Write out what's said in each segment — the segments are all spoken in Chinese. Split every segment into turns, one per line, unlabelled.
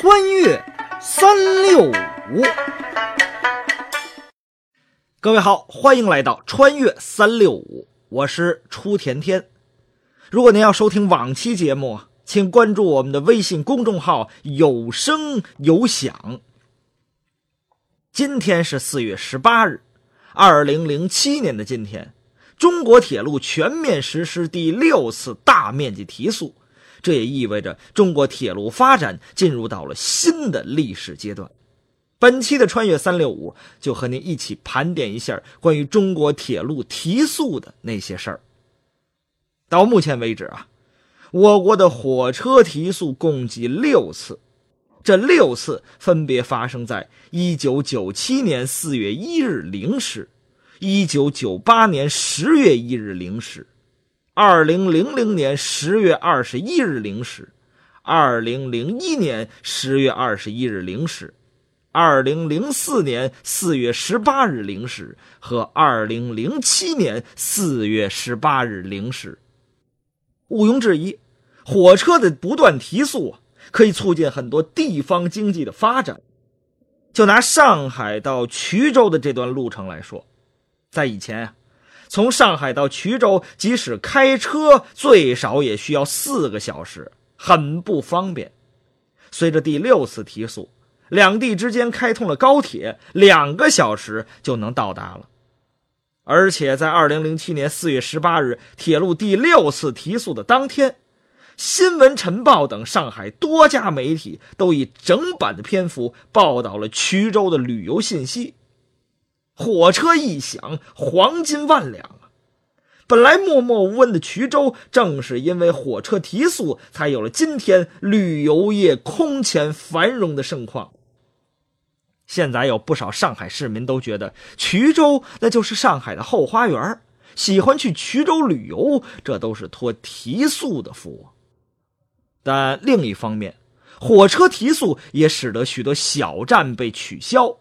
穿越三六五，各位好，欢迎来到穿越三六五，我是初甜甜。如果您要收听往期节目，请关注我们的微信公众号“有声有响”。今天是四月十八日，二零零七年的今天，中国铁路全面实施第六次大面积提速。这也意味着中国铁路发展进入到了新的历史阶段。本期的穿越三六五就和您一起盘点一下关于中国铁路提速的那些事儿。到目前为止啊，我国的火车提速共计六次，这六次分别发生在一九九七年四月一日零时、一九九八年十月一日零时。二零零零年十月二十一日零时，二零零一年十月二十一日零时，二零零四年四月十八日零时和二零零七年四月十八日零时。毋庸置疑，火车的不断提速啊，可以促进很多地方经济的发展。就拿上海到衢州的这段路程来说，在以前啊。从上海到衢州，即使开车，最少也需要四个小时，很不方便。随着第六次提速，两地之间开通了高铁，两个小时就能到达了。而且在二零零七年四月十八日铁路第六次提速的当天，《新闻晨报》等上海多家媒体都以整版的篇幅报道了衢州的旅游信息。火车一响，黄金万两啊！本来默默无闻的衢州，正是因为火车提速，才有了今天旅游业空前繁荣的盛况。现在有不少上海市民都觉得衢州那就是上海的后花园，喜欢去衢州旅游，这都是托提速的福。但另一方面，火车提速也使得许多小站被取消。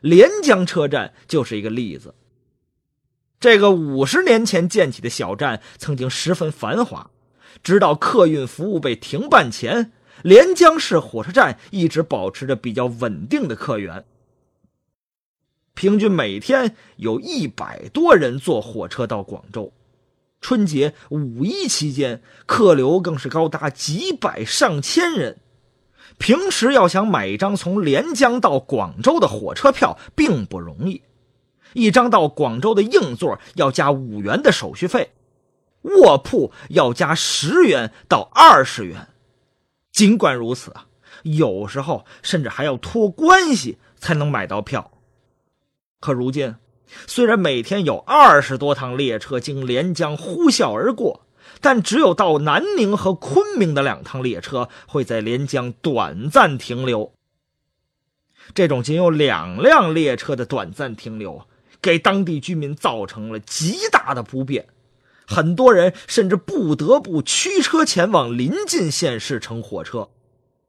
连江车站就是一个例子。这个五十年前建起的小站曾经十分繁华，直到客运服务被停办前，连江市火车站一直保持着比较稳定的客源，平均每天有一百多人坐火车到广州。春节、五一期间，客流更是高达几百上千人。平时要想买一张从连江到广州的火车票并不容易，一张到广州的硬座要加五元的手续费，卧铺要加十元到二十元。尽管如此啊，有时候甚至还要托关系才能买到票。可如今，虽然每天有二十多趟列车经连江呼啸而过。但只有到南宁和昆明的两趟列车会在连江短暂停留。这种仅有两辆列车的短暂停留，给当地居民造成了极大的不便，很多人甚至不得不驱车前往临近县市乘火车，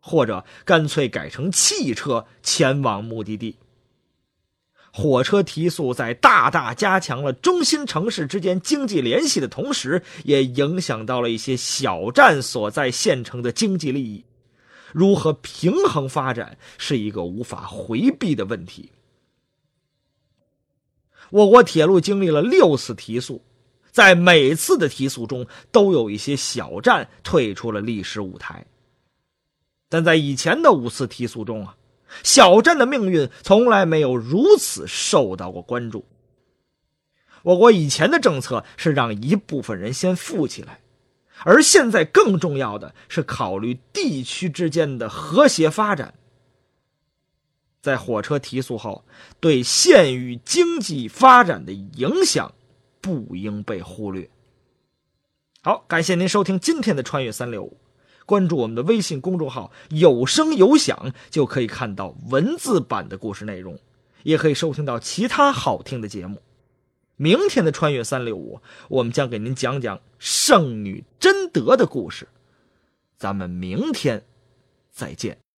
或者干脆改成汽车前往目的地。火车提速在大大加强了中心城市之间经济联系的同时，也影响到了一些小站所在县城的经济利益。如何平衡发展，是一个无法回避的问题。我国铁路经历了六次提速，在每次的提速中，都有一些小站退出了历史舞台。但在以前的五次提速中啊。小镇的命运从来没有如此受到过关注。我国以前的政策是让一部分人先富起来，而现在更重要的是考虑地区之间的和谐发展。在火车提速后，对县域经济发展的影响不应被忽略。好，感谢您收听今天的穿越三六五。关注我们的微信公众号“有声有响”，就可以看到文字版的故事内容，也可以收听到其他好听的节目。明天的穿越三六五，我们将给您讲讲圣女贞德的故事。咱们明天再见。